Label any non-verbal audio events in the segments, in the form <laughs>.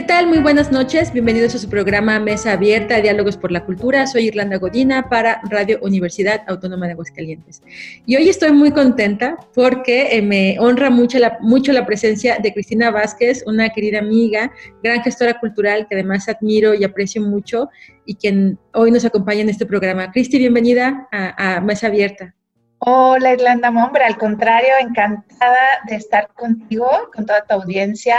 ¿Qué tal? Muy buenas noches. Bienvenidos a su programa Mesa Abierta, Diálogos por la Cultura. Soy Irlanda Godina para Radio Universidad Autónoma de Aguascalientes. Y hoy estoy muy contenta porque eh, me honra mucho la, mucho la presencia de Cristina Vázquez, una querida amiga, gran gestora cultural que además admiro y aprecio mucho y quien hoy nos acompaña en este programa. Cristi, bienvenida a, a Mesa Abierta. Hola Irlanda Mombre, al contrario, encantada de estar contigo, con toda tu audiencia.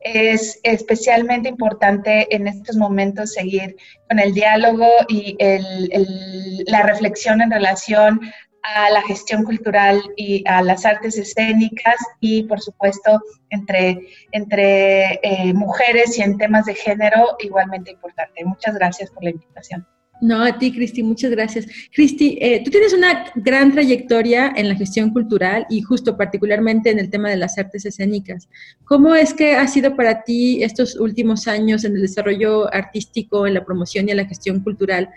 Es especialmente importante en estos momentos seguir con el diálogo y el- la reflexión en relación a la gestión cultural y a las artes escénicas y, por supuesto, entre, entre eh, mujeres y en temas de género, igualmente importante. Muchas gracias por la invitación. No, a ti, Cristi, muchas gracias. Cristi, eh, tú tienes una gran trayectoria en la gestión cultural y justo particularmente en el tema de las artes escénicas. ¿Cómo es que ha sido para ti estos últimos años en el desarrollo artístico, en la promoción y en la gestión cultural?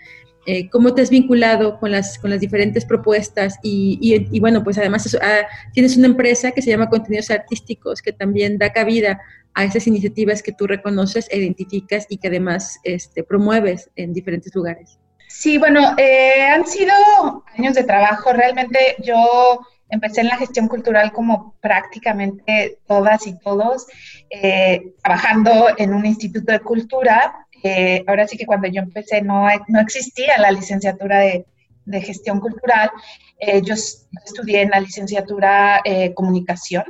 Eh, ¿Cómo te has vinculado con las, con las diferentes propuestas? Y, y- y bueno, pues además eso, ah, tienes una empresa que se llama Contenidos Artísticos que también da cabida a esas iniciativas que tú reconoces, identificas y que además este, promueves en diferentes lugares. Sí, bueno, eh, han sido años de trabajo. Realmente yo empecé en la gestión cultural como prácticamente todas y todos, eh, trabajando en un instituto de cultura. Eh, ahora sí que cuando yo empecé no, no existía la licenciatura de, de gestión cultural. Eh, yo estudié en la licenciatura eh, comunicación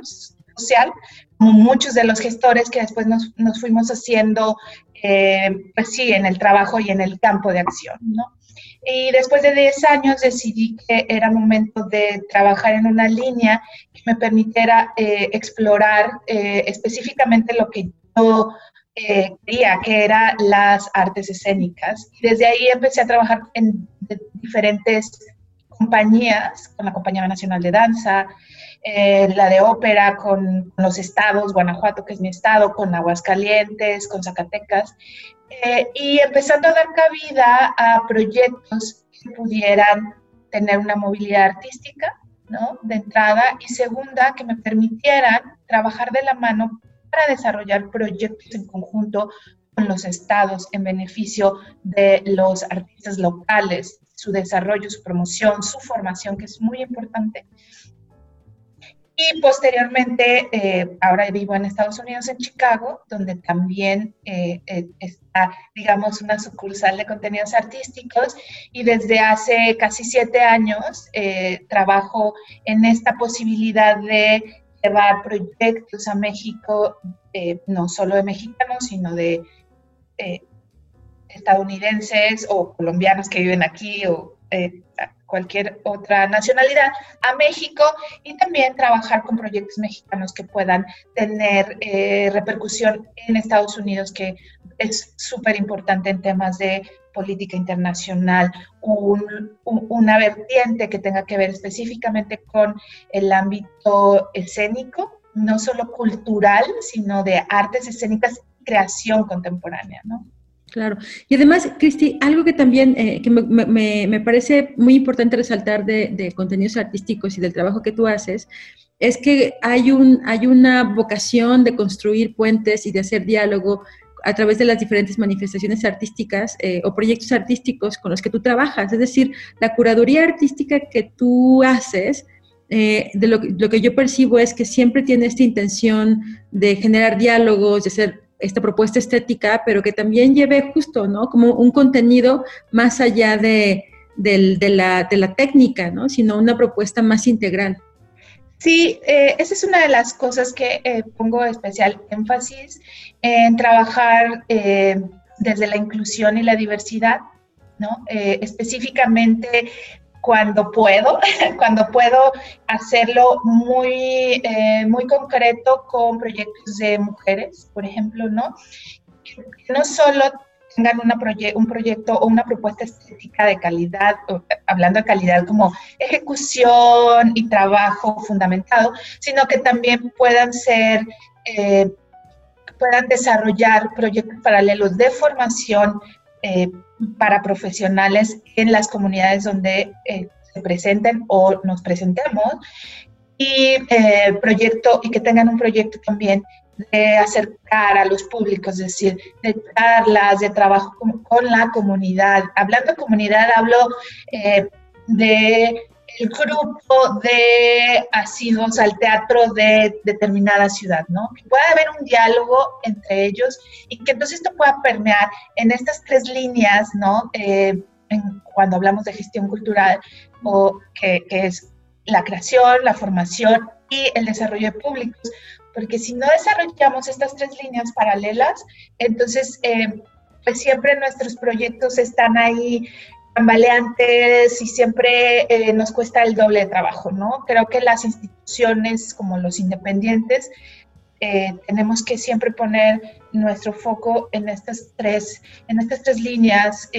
social, como muchos de los gestores que después nos, nos fuimos haciendo, eh, pues sí, en el trabajo y en el campo de acción, ¿no? Y después de 10 años decidí que era momento de trabajar en una línea que me permitiera eh, explorar eh, específicamente lo que yo eh, quería, que eran las artes escénicas. Y desde ahí empecé a trabajar en diferentes compañías, con la Compañía Nacional de Danza, eh, la de ópera con los estados, Guanajuato, que es mi estado, con Aguascalientes, con Zacatecas, eh, y empezando a dar cabida a proyectos que pudieran tener una movilidad artística, ¿no? De entrada, y segunda, que me permitieran trabajar de la mano para desarrollar proyectos en conjunto con los estados en beneficio de los artistas locales, su desarrollo, su promoción, su formación, que es muy importante. Y posteriormente, eh, ahora vivo en Estados Unidos, en Chicago, donde también eh, eh, está, digamos, una sucursal de contenidos artísticos. Y desde hace casi siete años eh, trabajo en esta posibilidad de llevar proyectos a México, eh, no solo de mexicanos, sino de eh, estadounidenses o colombianos que viven aquí o eh, cualquier otra nacionalidad a México y también trabajar con proyectos mexicanos que puedan tener eh, repercusión en Estados Unidos, que es súper importante en temas de política internacional, un- un- una vertiente que tenga que ver específicamente con el ámbito escénico, no solo cultural, sino de artes escénicas y creación contemporánea, ¿no? Claro. Y además, Cristi, algo que también eh, que me, me- me parece muy importante resaltar de, de contenidos artísticos y del trabajo que tú haces es que hay, un, hay una vocación de construir puentes y de hacer diálogo a través de las diferentes manifestaciones artísticas eh, o proyectos artísticos con los que tú trabajas. Es decir, la curaduría artística que tú haces, eh, de lo, lo que yo percibo es que siempre tiene esta intención de generar diálogos, de hacer esta propuesta estética, pero que también lleve justo, ¿no? Como un contenido más allá de, de la, de la técnica, ¿no? Sino una propuesta más integral. Sí, eh, esa es una de las cosas que eh, pongo especial énfasis en trabajar eh, desde la inclusión y la diversidad, ¿no? Específicamente cuando puedo, <laughs> cuando puedo hacerlo muy, eh, muy concreto con proyectos de mujeres, por ejemplo, ¿no? Que no solo tengan una un proyecto o una propuesta estética de calidad, hablando de calidad como ejecución y trabajo fundamentado, sino que también puedan ser, eh, puedan desarrollar proyectos paralelos de formación eh, para profesionales en las comunidades donde eh, se presenten o nos presentemos y proyecto y que tengan un proyecto también de acercar a los públicos, es decir, de charlas, de trabajo con, la comunidad. Hablando de comunidad, hablo eh, de el grupo de asiduos al teatro de determinada ciudad, ¿no? Que pueda haber un diálogo entre ellos y que entonces esto pueda permear en estas tres líneas, ¿no? Eh, cuando hablamos de gestión cultural, o que, que es la creación, la formación y el desarrollo de públicos, porque si no desarrollamos estas tres líneas paralelas, entonces eh, pues siempre nuestros proyectos están ahí tambaleantes y siempre eh, nos cuesta el doble de trabajo, ¿no? Creo que las instituciones como los independientes eh, tenemos que siempre poner nuestro foco en estas tres, en estas tres líneas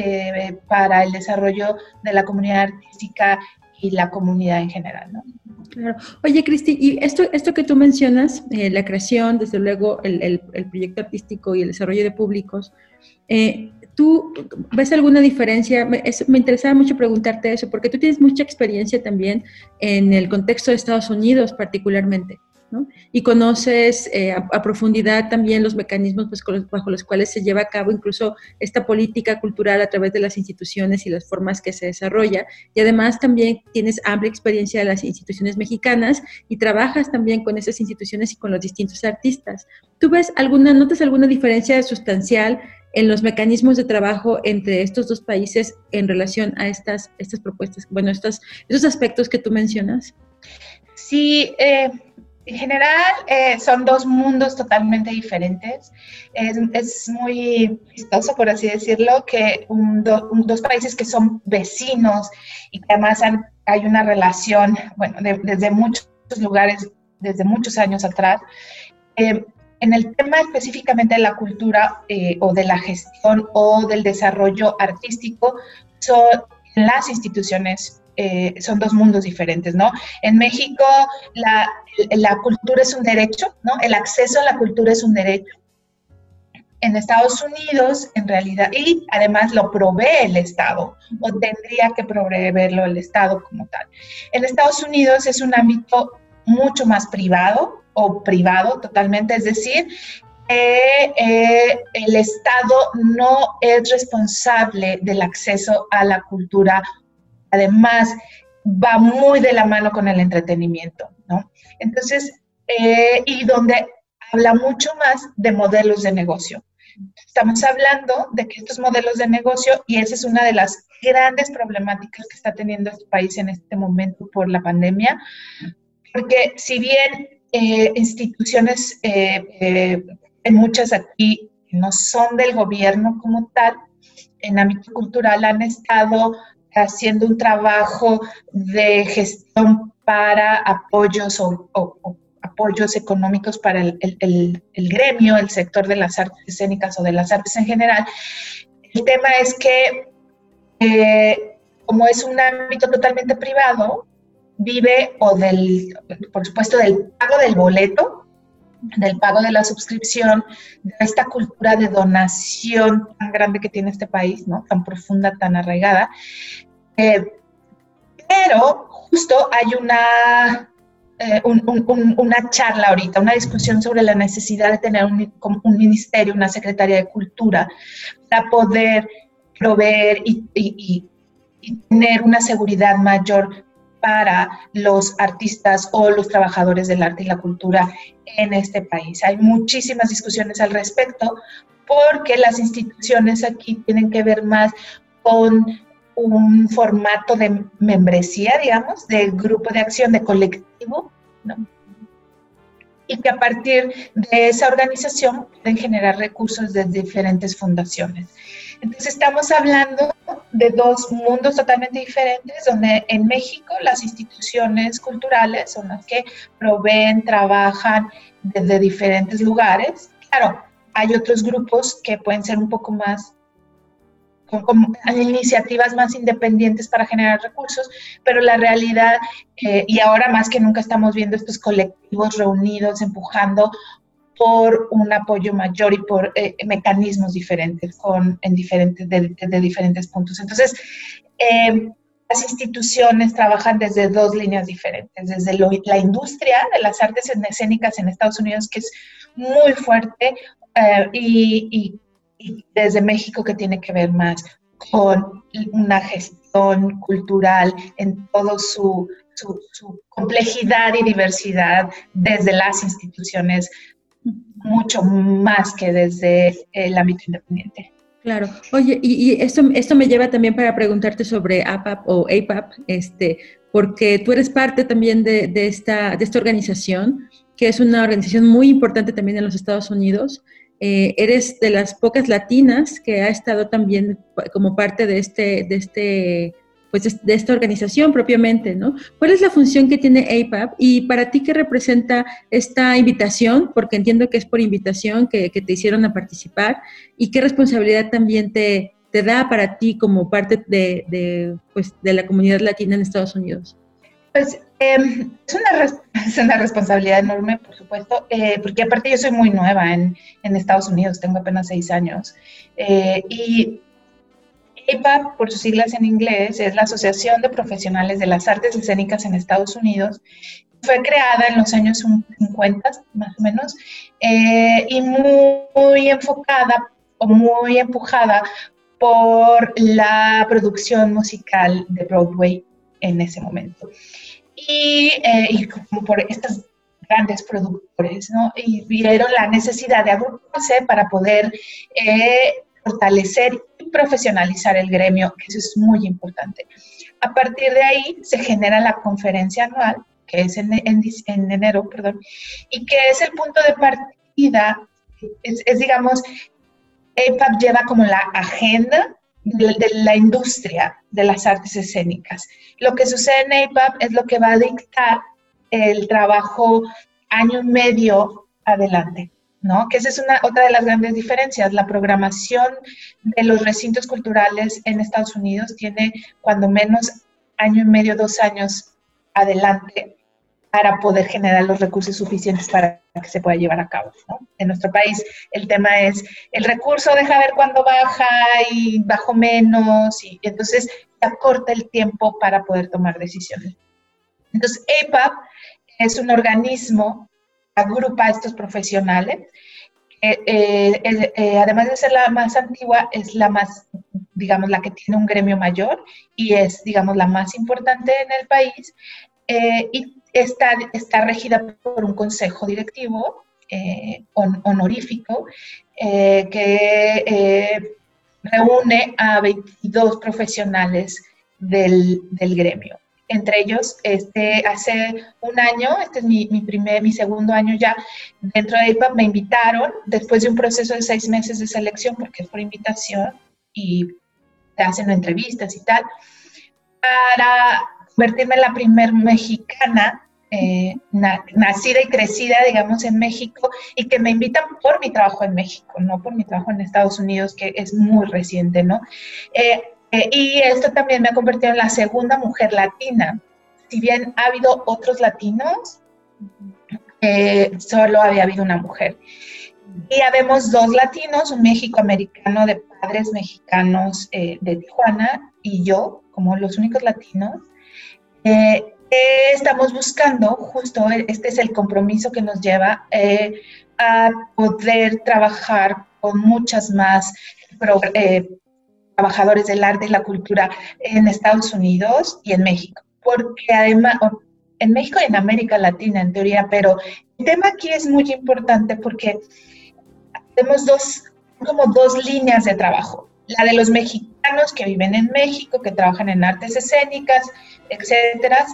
para el desarrollo de la comunidad artística y la comunidad en general, ¿no? Claro. Oye, Cristi, y esto, esto que tú mencionas, eh, la creación, desde luego, el, el, proyecto artístico y el desarrollo de públicos, eh, ¿tú ves alguna diferencia? Me, interesaba mucho preguntarte eso, porque tú tienes mucha experiencia también en el contexto de Estados Unidos particularmente. Y conoces eh, a, profundidad también los mecanismos pues, bajo los cuales se lleva a cabo incluso esta política cultural a través de las instituciones y las formas que se desarrolla. Y además también tienes amplia experiencia de las instituciones mexicanas y trabajas también con esas instituciones y con los distintos artistas. ¿Tú ves alguna, notas alguna diferencia sustancial en los mecanismos de trabajo entre estos dos países en relación a estas, estas propuestas, bueno, estos, estos aspectos que tú mencionas? Sí, eh, en general eh, son dos mundos totalmente diferentes. Es, muy vistoso, por así decirlo, que dos países que son vecinos y que además hay una relación, bueno, desde muchos lugares, desde muchos años atrás. Eh, en el tema específicamente de la cultura eh, o de la gestión o del desarrollo artístico, son las instituciones eh, son dos mundos diferentes, ¿no? En México la, la, cultura es un derecho, ¿no? El acceso a la cultura es un derecho. En Estados Unidos, en realidad, y además lo provee el Estado, o tendría que proveerlo el Estado como tal. En Estados Unidos es un ámbito mucho más privado o privado totalmente, es decir, eh, el Estado no es responsable del acceso a la cultura además va muy de la mano con el entretenimiento, ¿no? Entonces, eh, y donde habla mucho más de modelos de negocio. Estamos hablando de que estos modelos de negocio, y esa es una de las grandes problemáticas que está teniendo este país en este momento por la pandemia, porque si bien eh, instituciones, eh, en muchas aquí no son del gobierno como tal, en ámbito cultural han estado haciendo un trabajo de gestión para apoyos o, apoyos económicos para el, gremio, el sector de las artes escénicas o de las artes en general. El tema es que, eh, como es un ámbito totalmente privado, vive o del, por supuesto, del pago del boleto, del pago de la suscripción, de esta cultura de donación tan grande que tiene este país, ¿no? Tan profunda, tan arraigada, eh, pero justo hay una, eh, una charla ahorita, una discusión sobre la necesidad de tener un, ministerio, una secretaria de cultura, para poder proveer y, tener una seguridad mayor para los artistas o los trabajadores del arte y la cultura en este país. Hay muchísimas discusiones al respecto porque las instituciones aquí tienen que ver más con un formato de membresía, digamos, de grupo de acción, de colectivo, y que a partir de esa organización pueden generar recursos de diferentes fundaciones. Entonces estamos hablando de dos mundos totalmente diferentes, donde en México las instituciones culturales son las que proveen, trabajan desde diferentes lugares. Claro, hay otros grupos que pueden ser un poco más con, iniciativas más independientes para generar recursos, pero la realidad, eh, y ahora más que nunca estamos viendo estos colectivos reunidos empujando por un apoyo mayor y por eh, mecanismos diferentes con, en diferentes, de, diferentes puntos. Entonces, eh, las instituciones trabajan desde dos líneas diferentes, desde la industria de las artes escénicas en Estados Unidos, que es muy fuerte, y, y desde México que tiene que ver más con una gestión cultural en todo su, su, complejidad y diversidad desde las instituciones, mucho más que desde el ámbito independiente. Claro. Oye, y, esto, esto me lleva también para preguntarte sobre APAP o APAP, este, porque tú eres parte también de, de, esta, de esta organización, que es una organización muy importante también en los Estados Unidos. Eh, eres de las pocas latinas que ha estado también como parte de este, de este, pues de esta organización propiamente, ¿no? ¿Cuál es la función que tiene APAP y para ti qué representa esta invitación? Porque entiendo que es por invitación que, te hicieron a participar y qué responsabilidad también te, te da para ti como parte de, de, pues, de la comunidad latina en Estados Unidos. Pues em, es, una <laughs> es, una responsabilidad enorme, por supuesto, eh, porque aparte yo soy muy nueva en, en Estados Unidos, tengo apenas seis años. Eh, y APAP, por sus siglas en inglés, es la Asociación de Profesionales de las Artes Escénicas en Estados Unidos. Fue creada en los años 50, más o menos, eh, y muy, muy enfocada o muy empujada por la producción musical de Broadway en ese momento y, eh, como por estos grandes productores, ¿no? Y vieron la necesidad de agruparse para poder eh, fortalecer profesionalizar el gremio, que eso es muy importante. A partir de ahí se genera la conferencia anual, que es en, en, enero, perdón, y que es el punto de partida, es, es digamos, EPAP lleva como la agenda de, la industria de las artes escénicas. Lo que sucede en APAP es lo que va a dictar el trabajo año y medio adelante. ¿No? Que esa es una, otra de las grandes diferencias. La programación de los recintos culturales en Estados Unidos tiene cuando menos año y medio, dos años adelante para poder generar los recursos suficientes para que se pueda llevar a cabo. En nuestro país el tema es el recurso deja ver cuándo baja y bajo menos y entonces se acorta el tiempo para poder tomar decisiones. Entonces EPAP es un organismo agrupa a estos profesionales. Eh, eh, eh, además de ser la más antigua, es la más, digamos, la que tiene un gremio mayor y es, digamos, la más importante en el país. y está, está regida por un consejo directivo eh, honorífico eh, que eh, reúne a 22 profesionales del, del, gremio. Entre ellos, este, hace un año, este es mi, mi, primer, mi segundo año ya dentro de IPA, me invitaron después de un proceso de seis meses de selección, porque es por invitación y te hacen entrevistas y tal, para convertirme en la primer mexicana eh, nacida y crecida, digamos, en México y que me invitan por mi trabajo en México, no por mi trabajo en Estados Unidos, que es muy reciente, ¿no? Eh, eh, y esto también me ha convertido en la segunda mujer latina. Si bien ha habido otros latinos, solo había habido una mujer. Y habemos dos latinos, un México-americano de padres mexicanos de Tijuana y yo, como los únicos latinos. Eh, estamos buscando, justo este es el compromiso que nos lleva eh, a poder trabajar con muchas más eh, trabajadores del arte y la cultura en Estados Unidos y en México, porque además, en México y en América Latina en teoría, pero el tema aquí es muy importante porque tenemos dos, como dos líneas de trabajo. La de los mexicanos que viven en México, que trabajan en artes escénicas, etcétera,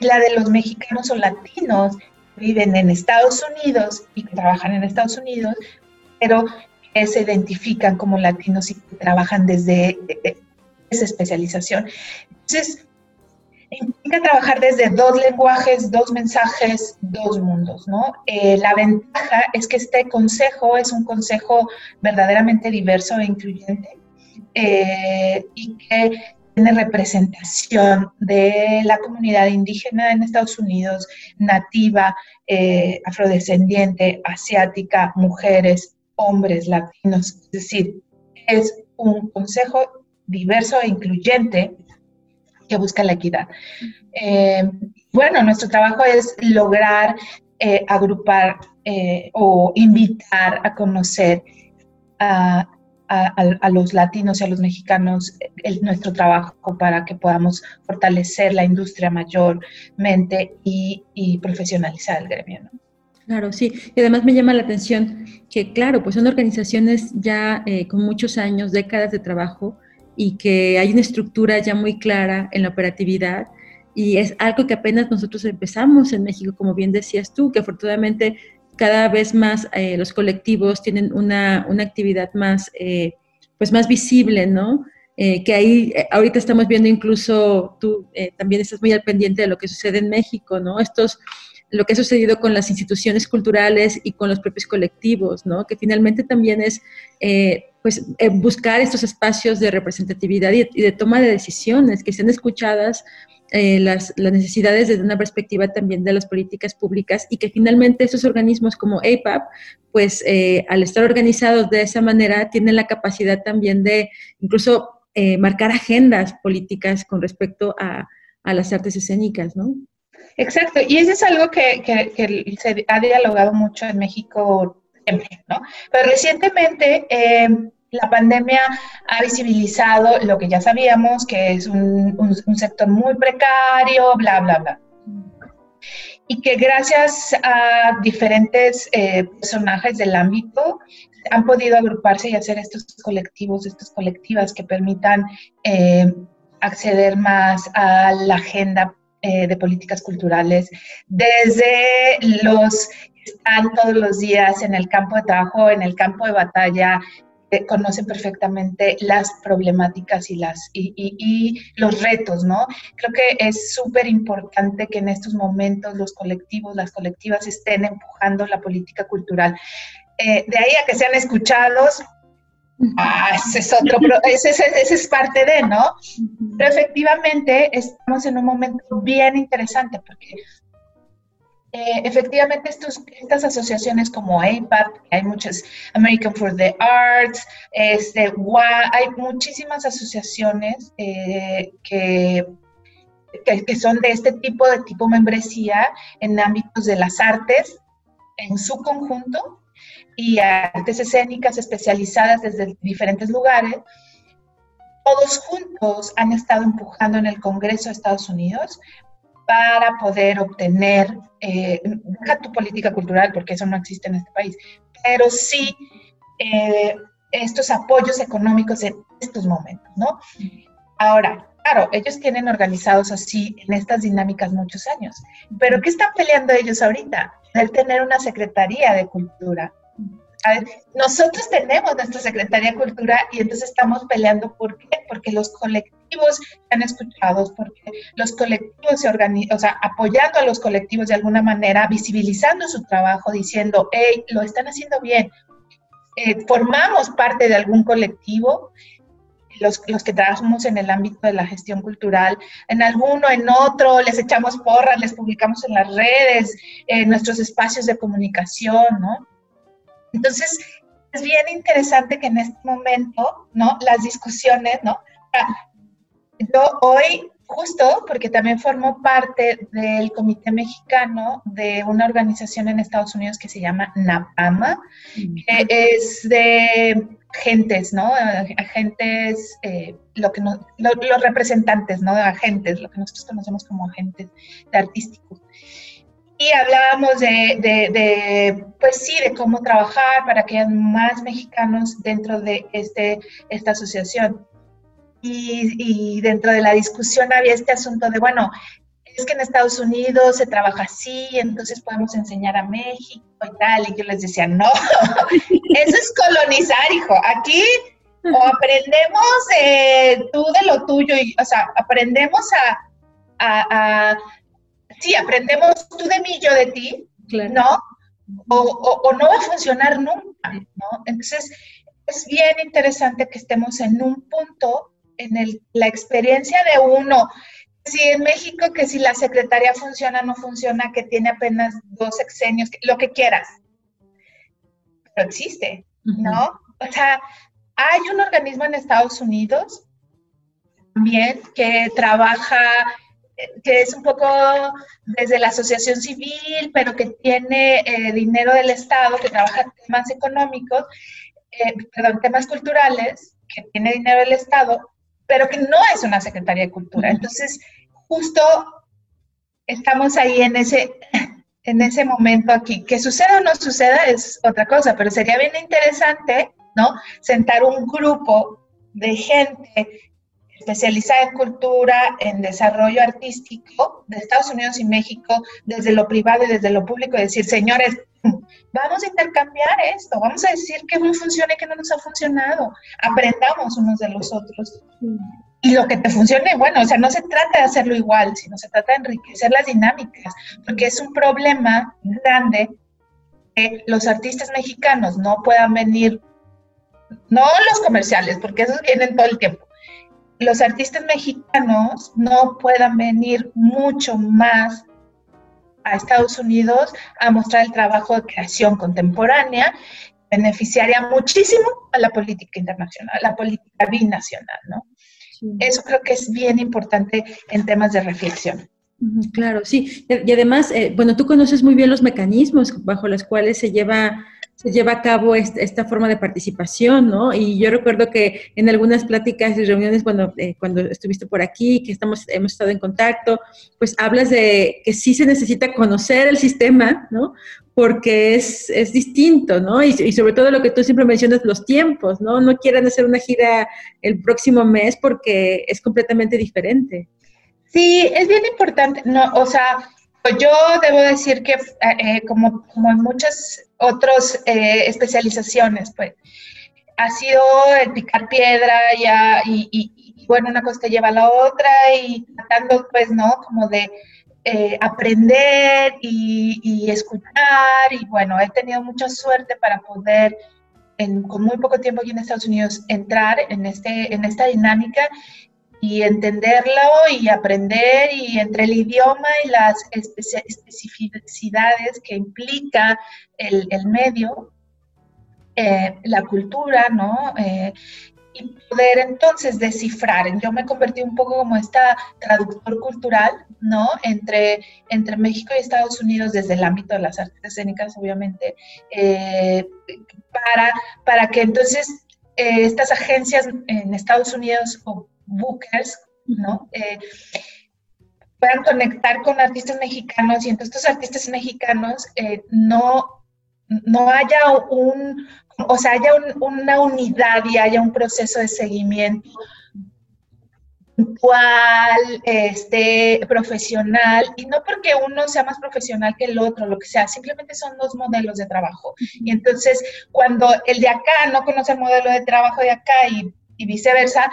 la de los mexicanos o latinos que viven en Estados Unidos y que trabajan en Estados Unidos, pero se identifican como latinos y que trabajan desde eh, eh, esa especialización. Entonces, implica trabajar desde dos lenguajes, dos mensajes, dos mundos, ¿no? Eh, la ventaja es que este consejo es un consejo verdaderamente diverso e incluyente y que tiene representación de la comunidad indígena en Estados Unidos, nativa, afrodescendiente, asiática, mujeres, hombres, latinos. Es decir, es un consejo diverso e incluyente que busca la equidad. Eh, bueno, nuestro trabajo es lograr eh, agrupar o invitar a conocer a los latinos y a los mexicanos nuestro trabajo para que podamos fortalecer la industria mayormente y, profesionalizar el gremio. Claro, sí. Y además me llama la atención que, claro, pues son organizaciones ya eh, con muchos años, décadas de trabajo y que hay una estructura ya muy clara en la operatividad y es algo que apenas nosotros empezamos en México, como bien decías tú, que afortunadamente cada vez más eh, los colectivos tienen una, una actividad más, eh, pues más visible, ¿no? Eh, que ahí ahorita estamos viendo incluso, tú también estás muy al pendiente de lo que sucede en México, ¿no? Estos, lo que ha sucedido con las instituciones culturales y con los propios colectivos, ¿no? Que finalmente también es, pues, buscar estos espacios de representatividad y, de toma de decisiones que sean escuchadas eh, las, necesidades desde una perspectiva también de las políticas públicas y que finalmente esos organismos como APAP, pues eh, al estar organizados de esa manera, tienen la capacidad también de incluso eh, marcar agendas políticas con respecto a, las artes escénicas, ¿no? Exacto, y eso es algo que, se ha dialogado mucho en México siempre, ¿no? Pero recientemente la pandemia ha visibilizado lo que ya sabíamos, que es un, sector muy precario, bla, bla, bla. Y que gracias a diferentes eh, personajes del ámbito han podido agruparse y hacer estos colectivos, estas colectivas que permitan eh, acceder más a la agenda eh, de políticas culturales desde los que están todos los días en el campo de trabajo, en el campo de batalla, conocen perfectamente las problemáticas y, las, y, los retos, ¿no? Creo que es súper importante que en estos momentos los colectivos, las colectivas estén empujando la política cultural. Eh, de ahí a que sean escuchados, ah, ese es otro, ese, ese, es parte de, ¿no? Pero efectivamente estamos en un momento bien interesante porque eh, efectivamente estos, estas asociaciones como APAT, hay muchas, American for the Arts, este, hay muchísimas asociaciones eh, que, que, son de este tipo de tipo membresía en ámbitos de las artes en su conjunto y artes escénicas especializadas desde diferentes lugares. Todos juntos han estado empujando en el Congreso de Estados Unidos para poder obtener, eh, deja tu política cultural, porque eso no existe en este país, pero sí eh, estos apoyos económicos en estos momentos, ¿no? Ahora, claro, ellos tienen organizados así en estas dinámicas muchos años, pero ¿qué están peleando ellos ahorita? El tener una Secretaría de Cultura, nosotros tenemos nuestra Secretaría de Cultura y entonces estamos peleando. ¿Por qué? Porque los colectivos han escuchado, porque los colectivos se organizan, o sea, apoyando a los colectivos de alguna manera, visibilizando su trabajo, diciendo, hey, lo están haciendo bien. Eh, formamos parte de algún colectivo, los, los, que trabajamos en el ámbito de la gestión cultural, en alguno, en otro, les echamos porras, les publicamos en las redes, en nuestros espacios de comunicación, ¿no? Entonces, es bien interesante que en este momento, ¿no? Las discusiones, ¿no? Yo hoy, justo porque también formo parte del Comité Mexicano de una organización en Estados Unidos que se llama NAPAMA, que es de agentes, ¿no? Agentes, eh, lo que los representantes, ¿no? De agentes, lo que nosotros conocemos como agentes de artísticos y hablábamos de, pues sí, de cómo trabajar para que haya más mexicanos dentro de este, esta asociación. Y, dentro de la discusión había este asunto de, bueno, es que en Estados Unidos se trabaja así, entonces podemos enseñar a México y tal. Y yo les decía, no, <laughs> eso es colonizar, hijo. Aquí o aprendemos eh, tú de lo tuyo, y, o sea, aprendemos a sí, aprendemos tú de mí, yo de ti, ¿no? O, no va a funcionar nunca, ¿no? Entonces, es bien interesante que estemos en un punto en el la experiencia de uno, si en México que si la secretaría funciona no funciona, que tiene apenas dos sexenios, lo que quieras, pero existe, ¿no? O sea, hay un organismo en Estados Unidos también que trabaja, que es un poco desde la asociación civil, pero que tiene eh, dinero del Estado, que trabaja temas económicos, eh, perdón, temas culturales, que tiene dinero del Estado, pero que no es una Secretaría de Cultura. Entonces, justo estamos ahí en ese, en ese momento aquí. Que suceda o no suceda es otra cosa, pero sería bien interesante, ¿no? Sentar un grupo de gente especializada en cultura, en desarrollo artístico de Estados Unidos y México, desde lo privado y desde lo público, decir, señores, <laughs> vamos a intercambiar esto, vamos a decir que no funciona y que no nos ha funcionado, aprendamos unos de los otros. Y lo que te funcione, bueno, o sea, no se trata de hacerlo igual, sino se trata de enriquecer las dinámicas, porque es un problema grande que los artistas mexicanos no puedan venir, no los comerciales, porque esos vienen todo el tiempo, los artistas mexicanos no puedan venir mucho más a Estados Unidos a mostrar el trabajo de creación contemporánea, beneficiaría muchísimo a la política internacional, a la política binacional, ¿no? Eso creo que es bien importante en temas de reflexión. Claro, sí. Y además, eh, bueno, tú conoces muy bien los mecanismos bajo los cuales se lleva se lleva a cabo esta, forma de participación, ¿no? Y yo recuerdo que en algunas pláticas y reuniones, bueno, eh, cuando estuviste por aquí, que estamos, hemos estado en contacto, pues hablas de que sí se necesita conocer el sistema, ¿no? Porque es, es distinto, ¿no? Y, y, sobre todo lo que tú siempre mencionas, los tiempos, ¿no? No quieran hacer una gira el próximo mes porque es completamente diferente. Sí, es bien importante, no, o sea, yo debo decir que eh, eh, como, como en muchas otras eh, especializaciones, pues, ha sido el picar piedra ya, y, bueno, una cosa te lleva a la otra y tratando, pues, ¿no? Como de aprender y, escuchar y bueno, he tenido mucha suerte para poder en, con muy poco tiempo aquí en Estados Unidos entrar en, este, en esta dinámica y entenderlo y aprender y entre el idioma y las especificidades que implica el, el medio, eh, la cultura, ¿no? Eh, y poder entonces descifrar. Yo me convertí un poco como esta traductor cultural, ¿no? Entre, entre México y Estados Unidos desde el ámbito de las artes escénicas, obviamente, eh, para, para que entonces estas agencias en Estados Unidos o bookers, ¿no? Eh, puedan conectar con artistas mexicanos y entonces estos artistas mexicanos eh, no, no haya un, o sea, haya una unidad y haya un proceso de seguimiento puntual, este, profesional, y no porque uno sea más profesional que el otro, lo que sea, simplemente son dos modelos de trabajo. Y entonces, cuando el de acá no conoce el modelo de trabajo de acá y, y viceversa,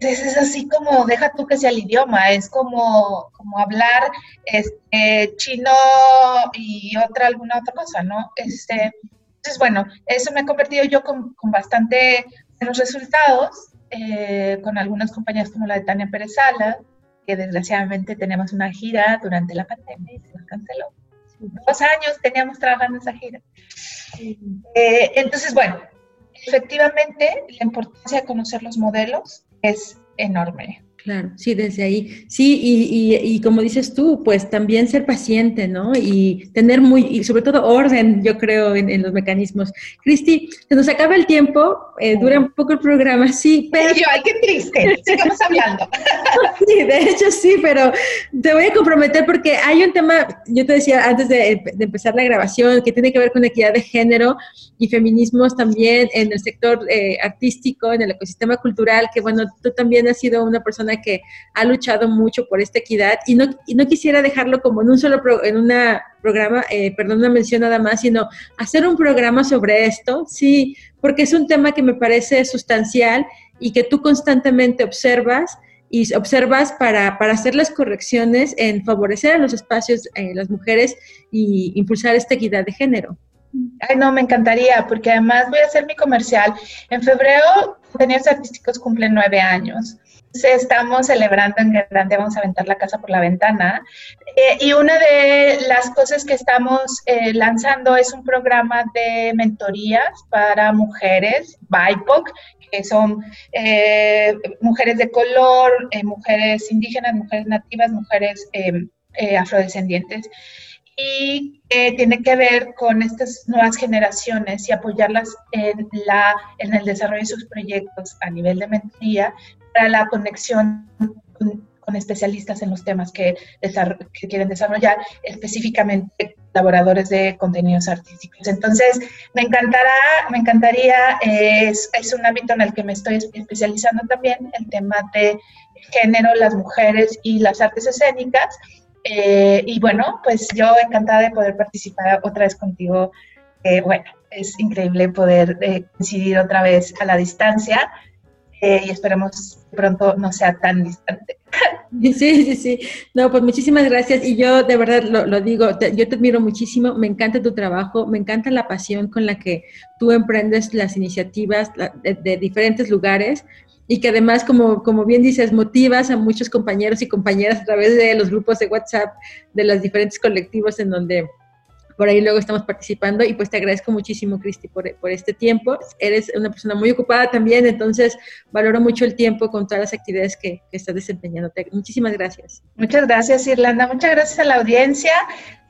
entonces es así como, deja tú que sea el idioma, es como, como hablar este, chino y otra, alguna otra cosa, ¿no? Este, entonces, bueno, eso me ha convertido yo con, con bastante buenos resultados, eh, con algunas compañías como la de Tania Pérez Sala, que desgraciadamente tenemos una gira durante la pandemia y se nos canceló. Dos años teníamos trabajando esa gira. Eh, entonces, bueno, efectivamente, la importancia de conocer los modelos, es enorme. Claro, sí, desde ahí. Sí, y, y, como dices tú, pues también ser paciente, ¿no? Y tener muy, y sobre todo orden, yo creo, en, los mecanismos. Cristi, se nos acaba el tiempo, eh, dura un poco el programa, sí, pero... yo, ay, qué triste, sigamos hablando. <laughs> sí, de hecho sí, pero te voy a comprometer porque hay un tema, yo te decía antes de, empezar la grabación, que tiene que ver con equidad de género y feminismos también en el sector eh, artístico, en el ecosistema cultural, que bueno, tú también has sido una persona que ha luchado mucho por esta equidad y no, no quisiera dejarlo como en un solo en una programa, eh, perdón, una mención nada más, sino hacer un programa sobre esto, sí, porque es un tema que me parece sustancial y que tú constantemente observas y observas para, para hacer las correcciones en favorecer a los espacios, eh, las mujeres y impulsar esta equidad de género. Ay, no, me encantaría, porque además voy a hacer mi comercial. En febrero, Contenidos Artísticos cumplen nueve años. Estamos celebrando en grande, vamos a aventar la casa por la ventana. Eh, y una de las cosas que estamos eh, lanzando es un programa de mentorías para mujeres, BIPOC, que son eh, mujeres de color, mujeres indígenas, mujeres nativas, mujeres afrodescendientes y tiene que ver con estas nuevas generaciones y apoyarlas en, la, en el desarrollo de sus proyectos a nivel de mentoría para la conexión con, especialistas en los temas que, que, quieren desarrollar, específicamente colaboradores de contenidos artísticos. Entonces, me encantará, me encantaría, es, es un ámbito en el que me estoy especializando también, el tema de género, las mujeres y las artes escénicas. Eh, y bueno, pues yo encantada de poder participar otra vez contigo. Eh, bueno, es increíble poder eh, coincidir otra vez a la distancia y esperemos que pronto no sea tan distante. <laughs> Sí, sí, sí. No, pues muchísimas gracias. Y yo de verdad lo, digo, yo te admiro muchísimo, me encanta tu trabajo, me encanta la pasión con la que tú emprendes las iniciativas de diferentes lugares y que además, como, como bien dices, motivas a muchos compañeros y compañeras a través de los grupos de WhatsApp de los diferentes colectivos en donde por ahí luego estamos participando y pues te agradezco muchísimo, Cristi, por, por, este tiempo. Eres una persona muy ocupada también, entonces valoro mucho el tiempo con todas las actividades que, que estás desempeñando. Muchísimas gracias. Muchas gracias, Irlanda. Muchas gracias a la audiencia.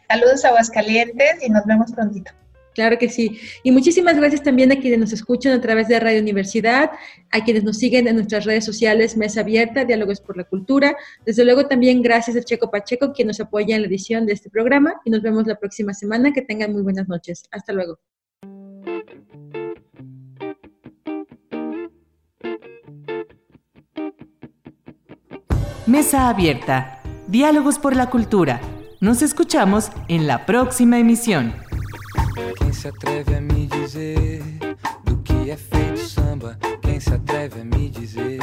Saludos a Aguascalientes y nos vemos prontito. Claro que sí. Y muchísimas gracias también a quienes nos escuchan a través de Radio Universidad, a quienes nos siguen en nuestras redes sociales, Mesa Abierta, Diálogos por la Cultura. Desde luego también gracias a Checo Pacheco, quien nos apoya en la edición de este programa. Y nos vemos la próxima semana. Que tengan muy buenas noches. Hasta luego. Mesa Abierta, Diálogos por la Cultura. Nos escuchamos en la próxima emisión. Quem se atreve a me dizer do que é feito samba? Quem se atreve a me dizer?